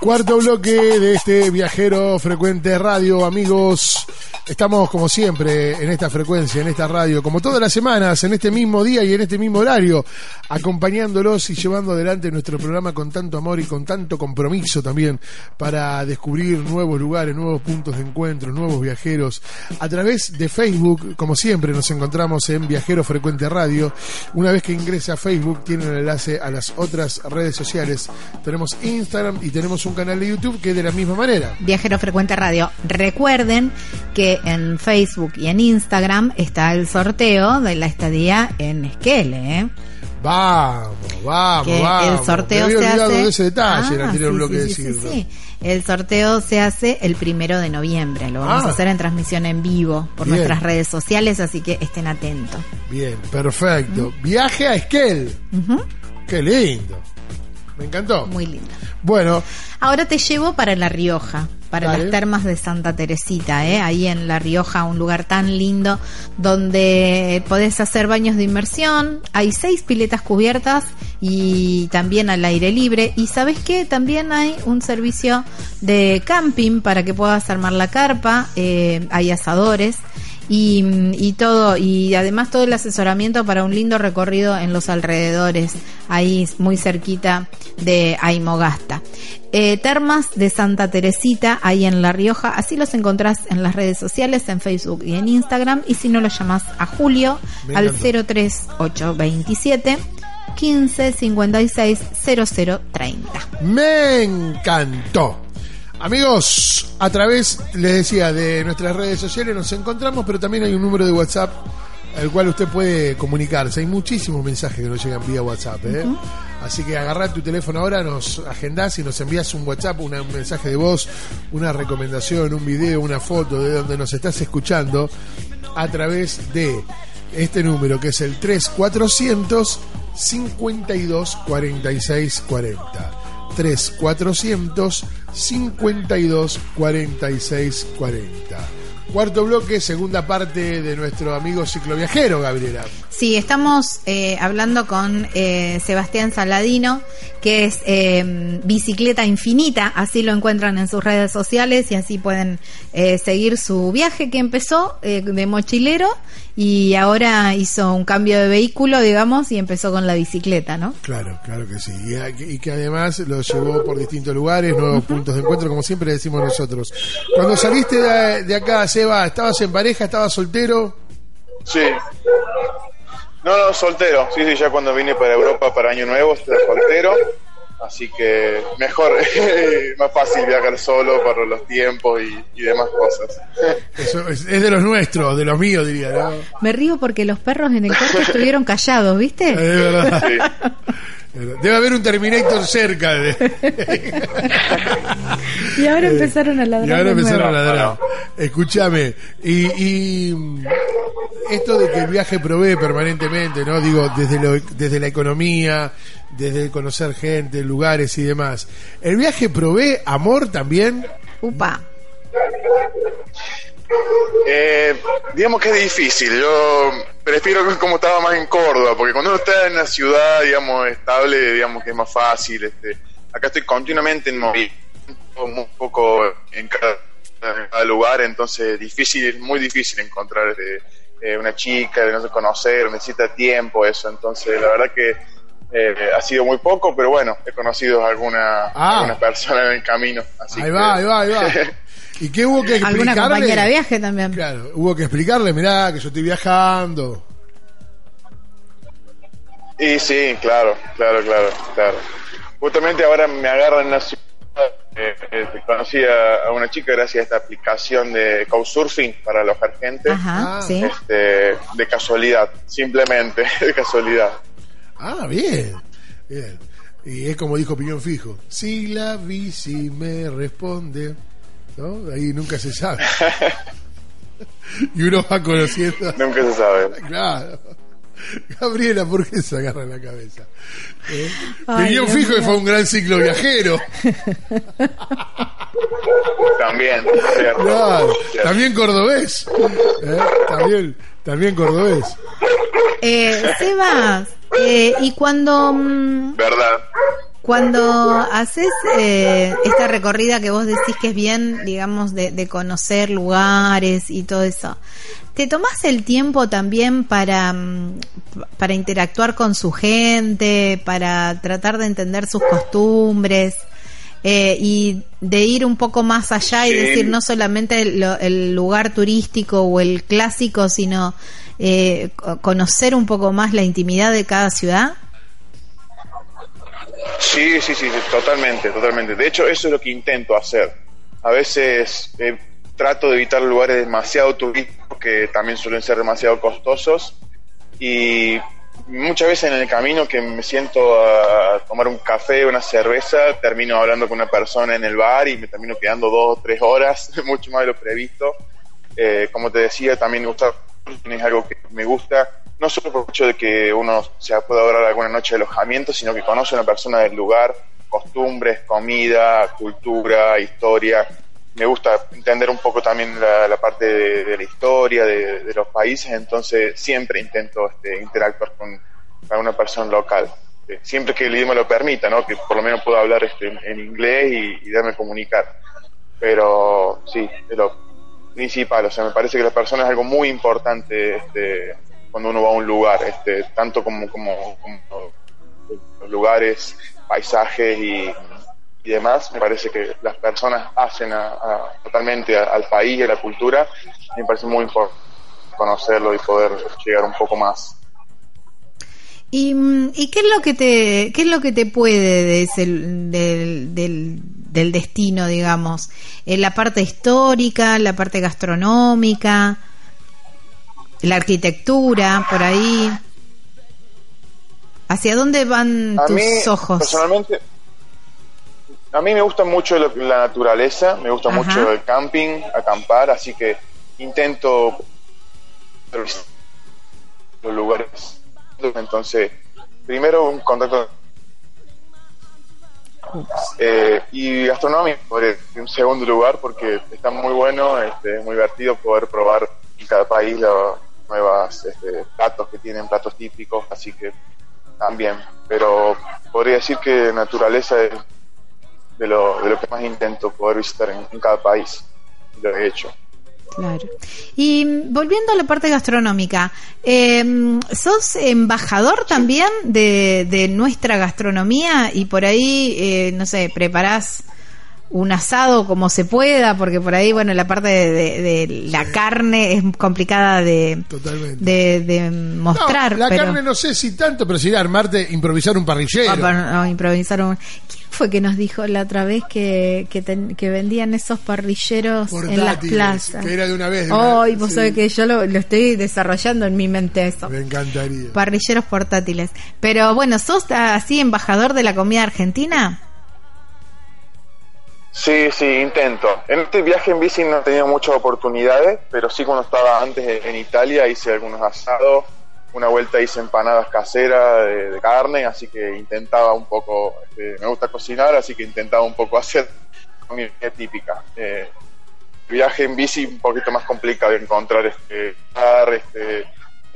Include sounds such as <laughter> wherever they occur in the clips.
Cuarto bloque de este viajero frecuente radio, amigos. Estamos como siempre en esta frecuencia, en esta radio, como todas las semanas, en este mismo día y en este mismo horario, acompañándolos y llevando adelante nuestro programa con tanto amor y con tanto compromiso también para descubrir nuevos lugares, nuevos puntos de encuentro, nuevos viajeros. A través de Facebook, como siempre, nos encontramos en Viajero Frecuente Radio. Una vez que ingrese a Facebook, tiene el enlace a las otras redes sociales. Tenemos Instagram y tenemos un canal de YouTube que es de la misma manera. Viajero Frecuente Radio. Recuerden que en Facebook y en Instagram está el sorteo de la estadía en Esquele, ¿eh? Vamos, vamos, Que vamos. el sorteo Me había se hace. de ese detalle en Ah, sí, bloque sí, sí. El sorteo se hace el primero de noviembre. Lo vamos Ah. a hacer en transmisión en vivo por Bien. nuestras redes sociales, así que estén atentos. Bien, perfecto. Viaje a Esquel. Qué lindo. Me encantó. Muy lindo. Bueno, Ahora te llevo para La Rioja, para Dale. las termas de Santa Teresita, ¿eh? ahí en La Rioja, un lugar tan lindo donde podés hacer baños de inmersión. Hay seis piletas cubiertas y también al aire libre. Y sabes qué, también hay un servicio de camping para que puedas armar la carpa. eh, hay asadores y, y todo y además todo el asesoramiento para un lindo recorrido en los alrededores ahí muy cerquita de Aimogasta Eh, termas de Santa Teresita ahí en La Rioja así los encontrás en las redes sociales en Facebook y en Instagram y si no lo llamás a Julio Me al encantó. 03827 15 56 0030 me encantó. Amigos, a través, les decía, de nuestras redes sociales nos encontramos, pero también hay un número de WhatsApp al cual usted puede comunicarse. Hay muchísimos mensajes que nos llegan vía WhatsApp. ¿eh? Así que agarrá tu teléfono ahora, nos agendás y nos envías un WhatsApp, una- un mensaje de voz, una recomendación, un video, una foto de donde nos estás escuchando a través de este número que es el 3400 52 46 40. 3400 52 46 40. Cuarto bloque, segunda parte de nuestro amigo cicloviajero, Gabriela. Sí, estamos eh, hablando con eh, Sebastián Saladino, que es eh, Bicicleta Infinita, así lo encuentran en sus redes sociales y así pueden eh, seguir su viaje que empezó eh, de mochilero y ahora hizo un cambio de vehículo, digamos, y empezó con la bicicleta, ¿no? Claro, claro que sí. Y, que además lo llevó por distintos lugares, nuevos puntos de encuentro, como siempre decimos nosotros. Cuando saliste de, de acá, Seba, ¿estabas en pareja, estabas soltero? Sí. No, no, soltero. Sí, sí, ya cuando vine para Europa para Año Nuevo estaba soltero. Así que mejor, <laughs> más fácil viajar solo para los tiempos y, y demás cosas. Eso es, es de los nuestros, de los míos, diría, ¿no? Me río porque los perros en el corte estuvieron callados, Es ¿viste? verdad. Sí. <laughs> Debe haber un Terminator cerca. De... <laughs> Y ahora empezaron a ladrar. Y ahora empezaron a ladrar. Escúchame, y, y, mm, esto de que el viaje provee permanentemente, ¿no? Digo, desde, lo, desde la economía, desde el conocer gente, lugares y demás. ¿El viaje provee amor también? Upa. Eh, digamos que es difícil. Yo prefiero como estaba más en Córdoba, porque cuando uno está en una ciudad, digamos, estable, digamos que es más fácil. Este, acá estoy continuamente en movimiento, un poco en cada, en cada lugar, entonces difícil, muy difícil encontrar este, eh, una chica, de no sé conocer, necesita tiempo, eso. Entonces, la verdad que eh, ha sido muy poco, pero bueno, he conocido alguna, Ah. personas en el camino. Así Ahí que- va, ahí va, ahí va. <laughs> ¿Y qué hubo que explicarle? Alguna compañera de viaje también. Claro, hubo que explicarle, mirá, que yo estoy viajando. Y sí, claro, claro, claro, claro. Justamente ahora me agarran en la ciudad. eh, eh, conocí a, a una chica gracias a esta aplicación de Couchsurfing para alojar gente. Ajá, Ah. sí. Este, de casualidad, simplemente, <laughs> de casualidad. Ah, bien, bien. Y es como dijo Piñón Fijo, si la bici me responde, ¿no? Ahí nunca se sabe. y uno va conociendo. Nunca se sabe. Claro. Gabriela, ¿por qué se agarra la cabeza? ¿Eh? Ay, Dios Fijo que fue un gran ciclo viajero. También, cierto. Claro. Cierto. También cordobés. ¿Eh? También, también cordobés. Eh, Sebas, eh, y cuando, mm, ¿Verdad? Cuando haces eh, esta recorrida que vos decís que es bien, digamos, de, de, conocer lugares y todo eso, ¿te tomás el tiempo también para, mm, para interactuar con su gente, para tratar de entender sus costumbres? Eh, y de ir un poco más allá y decir no solamente el, el, lugar turístico o el clásico, sino eh, conocer un poco más la intimidad de cada ciudad? Sí, sí, sí, totalmente, totalmente. De hecho, eso es lo que intento hacer. A veces eh, trato de evitar lugares demasiado turísticos que también suelen ser demasiado costosos y muchas veces en el camino que me siento a tomar un café, una cerveza, termino hablando con una persona en el bar y me termino quedando dos o tres horas, <laughs> mucho más de lo previsto. Eh, como te decía, también me gusta, es algo que me gusta, no solo por el hecho de que uno se pueda ahorrar alguna noche de alojamiento, sino que conoce a una persona del lugar, costumbres, comida, cultura, historia. Me gusta entender un poco también la, parte de, la historia de, los países, entonces siempre intento este, interactuar con, una persona local. Eh, siempre que el idioma lo permita, ¿no? que por lo menos pueda hablar este, en inglés y, y darme comunicar. Pero sí, es lo principal, o sea, me parece que la persona es algo muy importante este, cuando uno va a un lugar, este, tanto como, como, los lugares, paisajes y, demás, me parece que las personas hacen totalmente al país y a la cultura, me parece muy importante conocerlo y poder llegar un poco más. ¿Y, ¿Y, qué es lo que te qué es lo que te puede de ese, del, del, del destino, digamos? ¿En la parte histórica, la parte gastronómica? La arquitectura, por ahí. ¿Hacia dónde van tus ojos? Personalmente, a mí me gusta mucho la naturaleza, me gusta mucho el camping, acampar, así que intento los lugares. Entonces, primero un contacto eh, y gastronómico en segundo lugar porque está muy bueno, este, es muy divertido poder probar en cada país lo, nuevas este, platos que tienen platos típicos, así que también. Pero podría decir que naturaleza es de lo, de lo que más intento poder visitar en, cada país. Lo he hecho. Claro. Y volviendo a la parte gastronómica, eh, ¿sos embajador también de, de, nuestra gastronomía y por ahí, eh, no sé, preparás un asado como se pueda, porque por ahí, bueno, la parte de, la carne es complicada de, de, mostrar. la carne no sé si tanto, pero sí armarte, improvisar un parrillero. Ah, improvisar un... ¿Quién fue que nos dijo la otra vez que, que, vendían esos parrilleros en las plazas? Que era de una vez. Hoy, vos sabés que yo lo, lo, estoy desarrollando en mi mente eso. Me encantaría. Parrilleros portátiles. Pero bueno, ¿sos así embajador de la comida argentina? Sí, sí, intento. En este viaje en bici no he tenido muchas oportunidades, pero sí cuando estaba antes en Italia hice algunos asados, una vuelta hice empanadas caseras de, carne, así que intentaba un poco, este, me gusta cocinar, así que intentaba un poco <laughs> hacer comida típica. Eh, viaje en bici un poquito más complicado encontrar este, este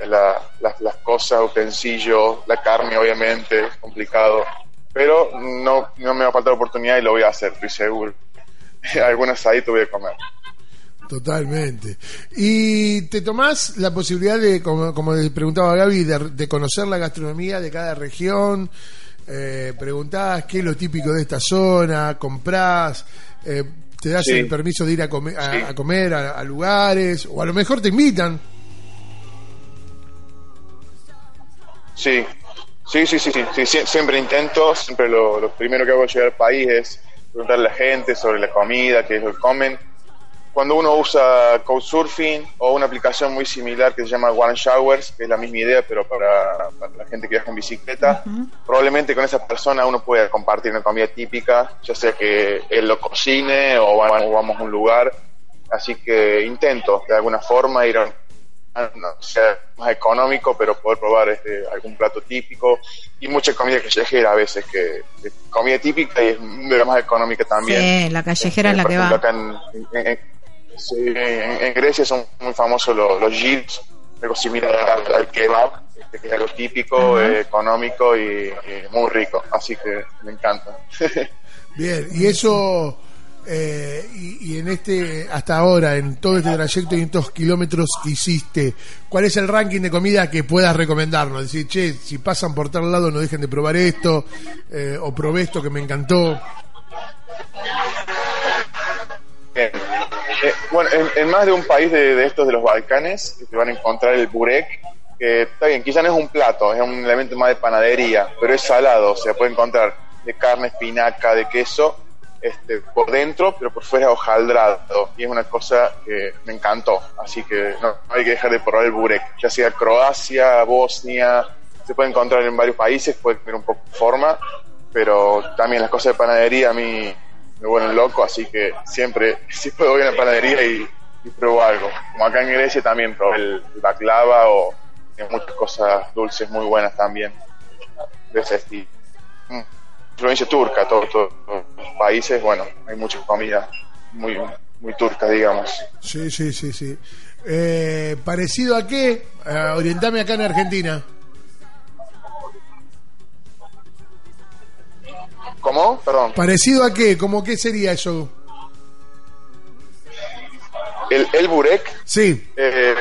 las, las cosas, utensilios, la carne obviamente, complicado pero no, no me va a faltar oportunidad y lo voy a hacer, estoy seguro. Algunas ahí te voy a comer. Totalmente. Y te tomás la posibilidad de, como, como preguntaba Gaby, de, conocer la gastronomía de cada región, eh, preguntás qué es lo típico de esta zona, comprás, eh, te das el permiso de ir a, comer a, comer a, lugares, o a lo mejor te invitan. Sí, Sí, sí, sí, sí, siempre intento, siempre lo, primero que hago al llegar al país es preguntarle a la gente sobre la comida, qué es lo que comen. Cuando uno usa Couchsurfing o una aplicación muy similar que se llama One Showers, que es la misma idea pero para, la gente que viaja en bicicleta, probablemente con esa persona uno pueda compartir una comida típica, ya sea que él lo cocine o vamos a un lugar. Así que intento de alguna forma ir a no sea más económico, pero poder probar este, algún plato típico y mucha comida callejera a veces, que, comida típica y es de más económica también. Sí, la callejera es la que va. en, Grecia son muy famosos los, los algo similar al, kebab, que es algo típico, eh, económico y, y muy rico. Así que me encanta. <laughs> Bien, y eso, eh, y, en este, hasta ahora, en todo este trayecto y en estos kilómetros que hiciste, ¿cuál es el ranking de comida que puedas recomendarnos? Decir, che, si pasan por tal lado no dejen de probar esto, eh, o probé esto que me encantó. Eh, bueno, en, más de un país de, estos de los Balcanes se van a encontrar el burek, que está bien, quizá no es un plato, es un elemento más de panadería, pero es salado, o sea, puede encontrar de carne, espinaca, de queso, este, por dentro, pero por fuera hojaldrado, y es una cosa que me encantó, así que no, hay que dejar de probar el burek, ya sea Croacia, Bosnia, se puede encontrar en varios países, puede tener un poco de forma, pero también las cosas de panadería a mí me vuelven loco, así que siempre, <laughs> si puedo ir a la panadería y, y pruebo algo. Como acá en Grecia también probé el, el baklava o muchas cosas dulces muy buenas también de ese estilo. Mm. Influencia turca, todos todos los países, bueno, hay muchas comidas muy, muy turcas, digamos. Sí, sí, sí, sí. Eh, ¿Parecido a qué? Orientame acá en Argentina. ¿Cómo? Perdón. ¿Parecido a qué? ¿Cómo qué sería eso? El, el burek Sí, eh,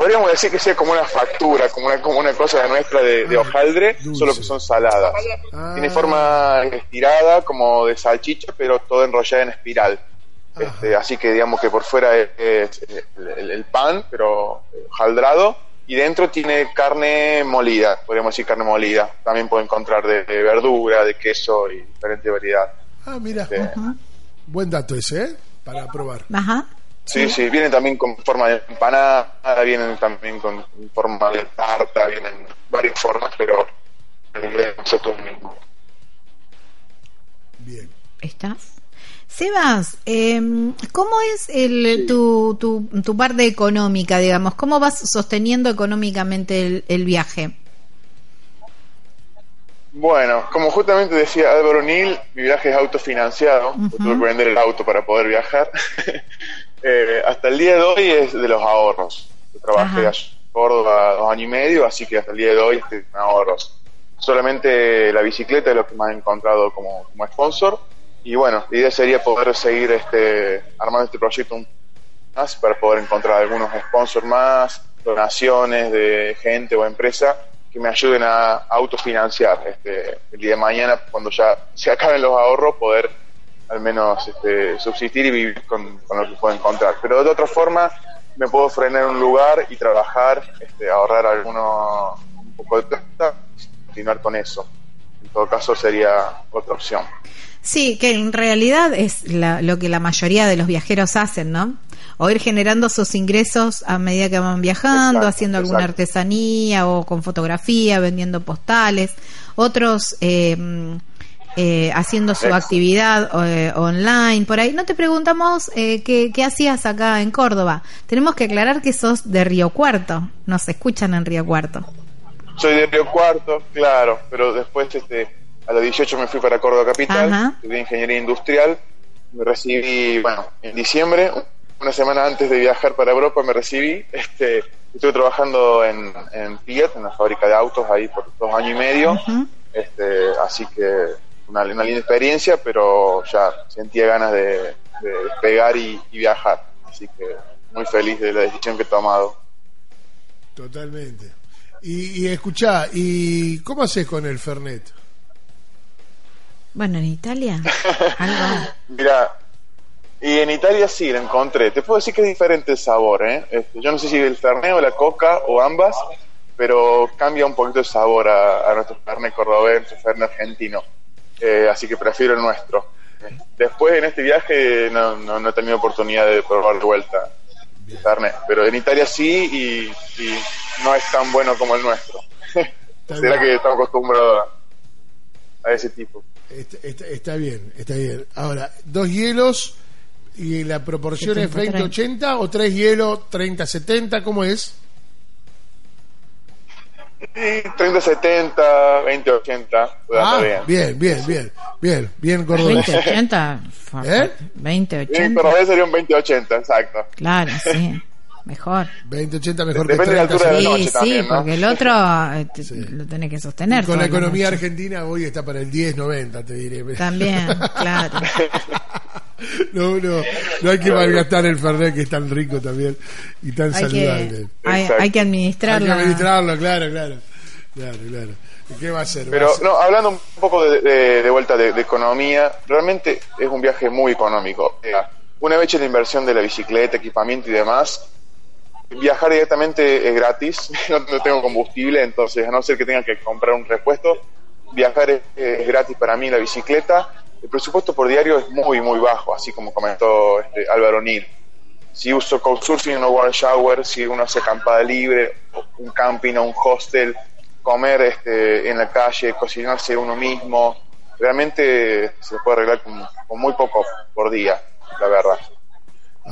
podríamos decir que sea como una factura, como una, como una cosa nuestra de, de Ah, hojaldre, dulce. solo que son saladas. Ah. Tiene forma estirada, como de salchicha, pero todo enrollada en espiral. Este, así que digamos que por fuera es, es el, el- el pan, pero hojaldrado, y dentro tiene carne molida, podríamos decir carne molida. También puede encontrar de, de verdura, de queso y diferente variedad. Ah, mira. Sí. Buen dato ese, ¿eh? Para probar. Ajá. Sí, sí, vienen también con forma de empanada, vienen también con forma de tarta, vienen varias formas, pero en inglés es todo el mismo. Bien. ¿Estás? Sebas, eh, ¿cómo es el, tu, tu, tu parte económica, digamos? ¿Cómo vas sosteniendo económicamente el, el viaje? Bueno, como justamente decía Álvaro Nil, mi viaje es autofinanciado, yo tuve que vender el auto para poder viajar. <laughs> Eh, hasta el día de hoy es de los ahorros. Yo trabajé allá en Córdoba dos años y medio, así que hasta el día de hoy estoy con ahorros. Solamente la bicicleta es lo que me han encontrado como, como sponsor. Y bueno, la idea sería poder seguir este, armando este proyecto un más para poder encontrar algunos sponsors más, donaciones de gente o empresa que me ayuden a autofinanciar este, el día de mañana cuando ya se <laughs> acaben los ahorros poder al menos este, subsistir y vivir con, con lo que puedo encontrar. Pero de otra forma me puedo frenar en un lugar y trabajar, este, ahorrar alguno un poco de plata, y continuar con eso. En todo caso sería otra opción. Sí, que en realidad es la- lo que la mayoría de los viajeros hacen, ¿no? O ir generando sus ingresos a medida que van viajando, Exacto, haciendo alguna artesanía o con fotografía, vendiendo postales. Otros eh, eh, haciendo su Exacto. actividad eh, online, por ahí. No te preguntamos eh, qué, qué hacías acá en Córdoba. Tenemos que aclarar que sos de Río Cuarto. Nos escuchan en Río Cuarto. Soy de Río Cuarto, claro, pero después este, a los 18 me fui para Córdoba Capital, Ajá. estudié ingeniería industrial, me recibí, bueno, en diciembre, una semana antes de viajar para Europa me recibí, este, estuve trabajando en, en Fiat, en la fábrica de autos ahí por dos años y medio, este, así que una, una linda experiencia, pero ya sentía ganas de, de despegar y, y viajar, así que muy feliz de la decisión que he tomado. Totalmente. Y, y escuchá, ¿y cómo haces con el Fernet? Bueno, en Italia. <laughs> Algo. Mira, y en Italia sí lo encontré. Te puedo decir que es diferente el sabor, ¿eh? Este, yo no sé si el Fernet o la Coca o ambas, pero cambia un poquito el sabor a, a nuestro Fernet cordobés, nuestro Fernet argentino. Eh, así que prefiero el nuestro. Después en este viaje no, no, no he tenido oportunidad de probar de vuelta el Fernet, pero en Italia sí y, y no es tan bueno como el nuestro. <laughs> Será que estamos acostumbrados a, a ese tipo. Está, está- está bien, está bien. Ahora, dos hielos y la proporción es 70-30. 20-80 o tres hielos 30-70, ¿cómo es? Sí, 30-70, 20-80, pues Ah, bien. bien, bien, bien, bien, bien, cordobés. 2080. ¿Eh? 2080. Bien, pero a veces sería un 20-80, exacto. Claro, sí. mejor. 20, 80 mejor Depende que de la 30. altura de la Sí, noche sí, también, ¿no? porque el otro eh, te- Sí. lo tenés que sostener. Con la economía noche. argentina hoy está para el 10, 90, te diré. También, claro. <laughs> No, no, no hay que malgastar el Fernet que es tan rico también y tan Hay saludable. que, hay, hay que Hay administrarlo. que administrarlo, claro, claro. Claro, claro. ¿Y ¿Qué va a hacer? Va Pero a ser- no, hablando un poco de, de- de vuelta de, de economía, realmente es un viaje muy económico. Una vez hecha la inversión de la bicicleta, equipamiento y demás, viajar directamente es gratis, <laughs> no, no tengo combustible, entonces a no ser que tenga que comprar un repuesto, viajar es, es gratis para mí la bicicleta. El presupuesto por diario es muy, muy bajo, así como comentó este, Álvaro Nil. Si uso couchsurfing o one shower, si uno hace acampada libre, un camping o un hostel, comer este, en la calle, cocinarse uno mismo, realmente se puede arreglar con, con muy poco por día, la verdad.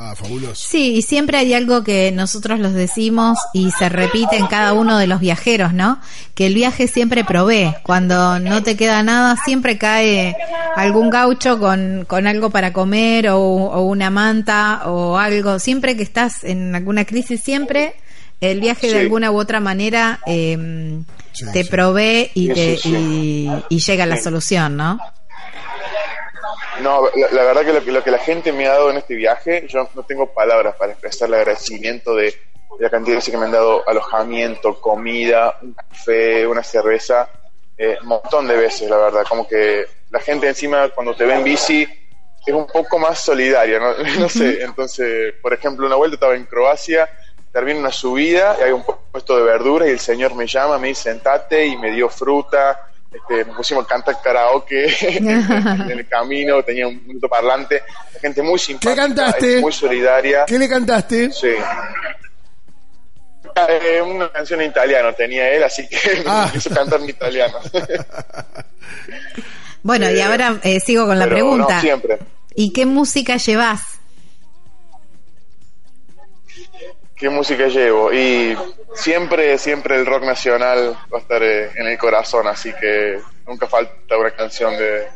Ah, fabuloso. Sí, y siempre hay algo que nosotros los decimos y se repite en cada uno de los viajeros, ¿no? Que el viaje siempre provee. Cuando no te queda nada, siempre cae algún gaucho con, con algo para comer o, o una manta o algo. Siempre que estás en alguna crisis, siempre el viaje de alguna u otra manera eh, Sí, te sí. provee y, Sí, te, sí, sí. y, y llega a la solución, ¿no? No, la, la verdad que lo, que lo que la gente me ha dado en este viaje, yo no tengo palabras para expresar el agradecimiento de, de la cantidad de veces que me han dado alojamiento, comida, un café, una cerveza, eh, un montón de veces, la verdad. Como que la gente encima cuando te ve en bici es un poco más solidaria, ¿no? <laughs> no sé. Entonces, por ejemplo, una vuelta estaba en Croacia, termino una subida y hay un puesto de verduras y el señor me llama, me dice sentate y me dio fruta. Este, nos pusimos a cantar karaoke <laughs> <laughs> en, el camino, tenía un minuto parlante, la gente muy simpática, cantaste? muy solidaria. ¿Qué le cantaste? Sí. Eh, una canción en italiano tenía él, así que Ah. me hizo cantar en italiano. <laughs> Bueno, y Eh, ahora eh, sigo con la pregunta. no, siempre. ¿Y qué música llevas? ¿Qué música llevo? Y siempre, siempre el rock nacional va a estar eh, en el corazón, así que nunca falta una canción de,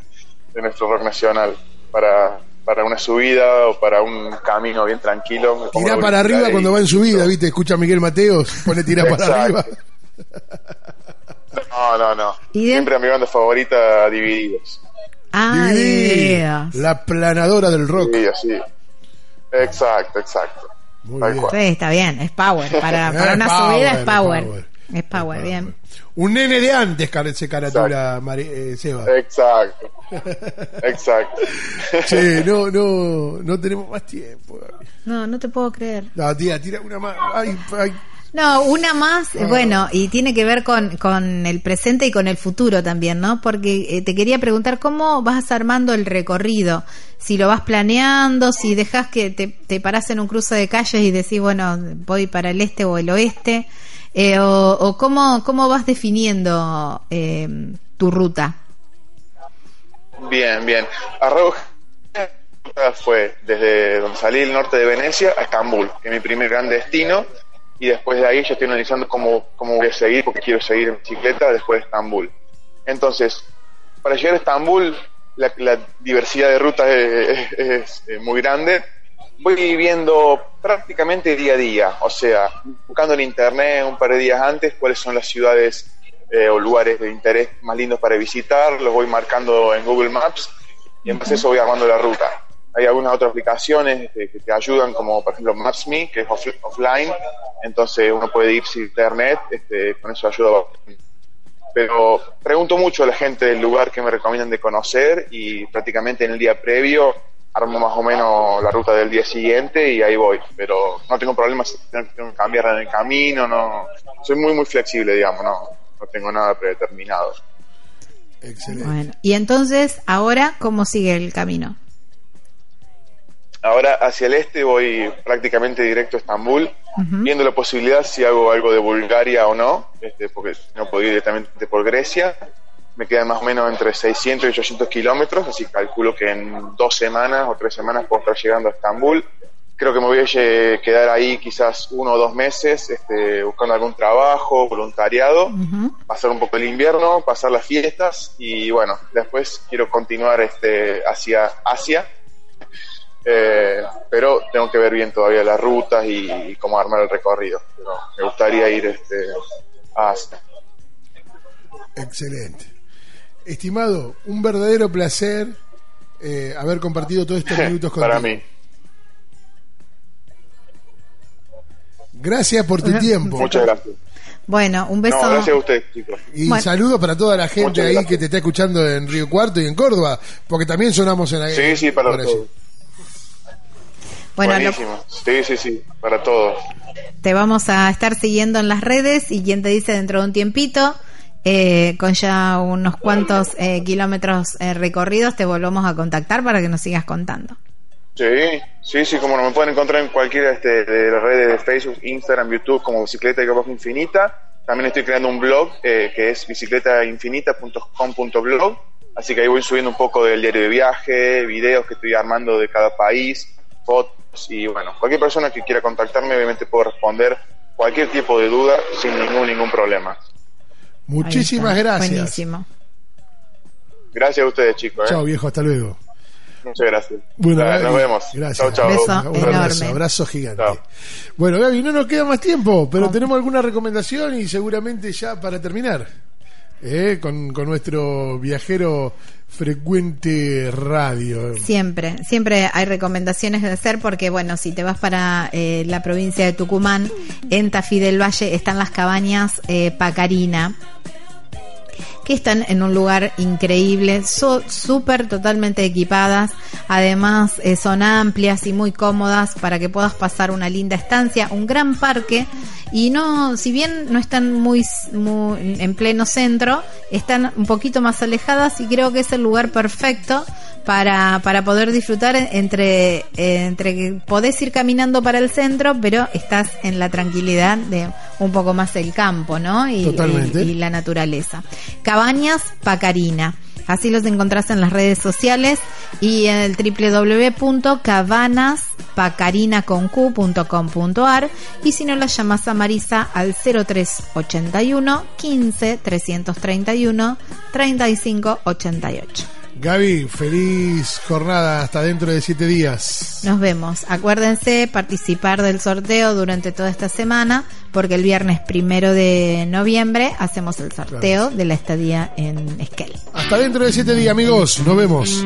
de nuestro rock nacional para, para una subida o para un camino bien tranquilo. Tirá para arriba cuando va en su vida, ¿viste? Escucha a Miguel Mateos, pone tirá para arriba. No, no, no. ¿Y de- Siempre a mi banda favorita, Divididos. Ah, Divididos, Divididos. La planadora del rock. Divididos, sí. Exacto, exacto. Muy Tal bien. cual. Sí, está bien, es power. Para, <laughs> para una power, subida es es power. power. Es power, bien. Un nene de antes se caratula Mari- eh, Seba. Exacto. <laughs> Exacto. Che, no, no, no tenemos más tiempo. No, no te puedo creer. No, tira, tira una más. Ay, ay. No, una más, Ah. bueno, y tiene que ver con, con el presente y con el futuro también, ¿no? Porque eh, te quería preguntar cómo vas armando el recorrido, si lo vas planeando, si dejas que te, te parás en un cruce de calles y decís, bueno, voy para el este o el oeste, eh, o, o cómo, cómo vas definiendo eh, tu ruta. Bien, bien. Arroja fue desde donde salí del norte de Venecia a Estambul, que es mi primer gran destino, y después de ahí ya estoy analizando cómo, cómo voy a seguir, porque quiero seguir en bicicleta después de Estambul. Entonces, para llegar a Estambul, la, la diversidad de rutas es, es- es, muy grande. Voy viendo prácticamente día a día, o sea, buscando en internet un par de días antes cuáles son las ciudades eh, o lugares de interés más lindos para visitar, los voy marcando en Google Maps y en base a eso voy armando la ruta. Hay algunas otras aplicaciones que, que te ayudan, como por ejemplo Maps.me, que es off- offline, entonces uno puede ir sin internet, este, con eso ayuda. Pero pregunto mucho a la gente del lugar que me recomiendan de conocer y prácticamente en el día previo armo más o menos la ruta del día siguiente y ahí voy. Pero no tengo problemas si tengo que cambiar en el camino, no soy muy muy flexible, digamos, no, no tengo nada predeterminado. Excelente. Bueno, y entonces, ahora, ¿cómo sigue el camino? Ahora hacia el este voy prácticamente directo a Estambul, viendo la posibilidad si hago algo de Bulgaria o no, este, porque no puedo ir directamente por Grecia. Me quedan más o menos entre 600 y 800 kilómetros, así calculo que en dos semanas o tres semanas puedo estar llegando a Estambul. Creo que me voy a quedar ahí quizás uno o dos meses este, buscando algún trabajo, voluntariado, pasar un poco el invierno, pasar las fiestas y bueno, después quiero continuar este, hacia Asia Eh, pero tengo que ver bien todavía las rutas y, cómo armar el recorrido. Pero me gustaría ir este, hasta. Excelente. Estimado, un verdadero placer eh, haber compartido todos estos <laughs> minutos contigo. Para mí. Gracias por tu tiempo. Muchas gracias. Bueno, un beso. gracias a usted, chicos. Y saludos para toda la gente ahí que te está escuchando en Río Cuarto y en Córdoba, porque también sonamos en ahí. Sí, sí, para todos. Bueno, sí, sí, sí, para todos. Te vamos a estar siguiendo en las redes y quien te dice dentro de un tiempito, eh, con ya unos cuantos eh, kilómetros eh, recorridos, te volvemos a contactar para que nos sigas contando. Sí, sí, sí, como no me pueden encontrar en cualquiera este, de las redes de Facebook, Instagram, YouTube, como Bicicleta y Infinita. También estoy creando un blog que es bicicletainfinita.com.blog. Así que ahí voy subiendo un poco del diario de viaje, videos que estoy armando de cada país, fotos y bueno, cualquier persona que quiera contactarme obviamente puedo responder cualquier tipo de duda sin ningún ningún problema. Muchísimas gracias. Buenísimo. Gracias a ustedes, chicos. ¿eh? Chao, viejo, hasta luego. Muchas gracias. Bueno, nos vemos. Gracias. Chau, Un abrazo, abrazo gigante. Bueno, Gaby, no nos queda más tiempo, pero tenemos alguna recomendación y seguramente ya para terminar. ¿Eh? Con, nuestro viajero frecuente radio. Siempre, siempre hay recomendaciones de hacer porque, bueno, si te vas para eh, la provincia de Tucumán, en Tafí del Valle están las cabañas eh, Pacarina que están en un lugar increíble, son súper totalmente equipadas, además eh, son amplias y muy cómodas para que puedas pasar una linda estancia, un gran parque. Y no, si bien no están muy, en pleno centro, están un poquito más alejadas y creo que es el lugar perfecto para, para poder disfrutar entre, entre que podés ir caminando para el centro, pero estás en la tranquilidad de un poco más el campo, ¿no? Y, y la naturaleza. Cabañas Pacarina. Así los encontrás en las redes sociales y en el www.cabanaspacarinaconq.com.ar y si no la llamas a Marisa al 0381 15 331 3588. Gaby, feliz jornada hasta dentro de siete días. Nos vemos. Acuérdense participar del sorteo durante toda esta semana, porque el viernes primero de noviembre hacemos el sorteo de la estadía en Esquel. Hasta dentro de siete días, amigos. Nos vemos.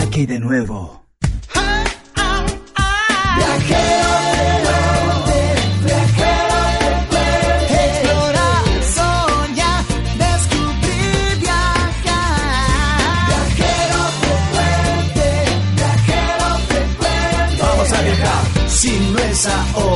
Aquí de nuevo, viajero de puente, viajero de puente. Es soñar, descubrir viajar. Viajero de puente, viajero de puente. Vamos a viajar sin nueva o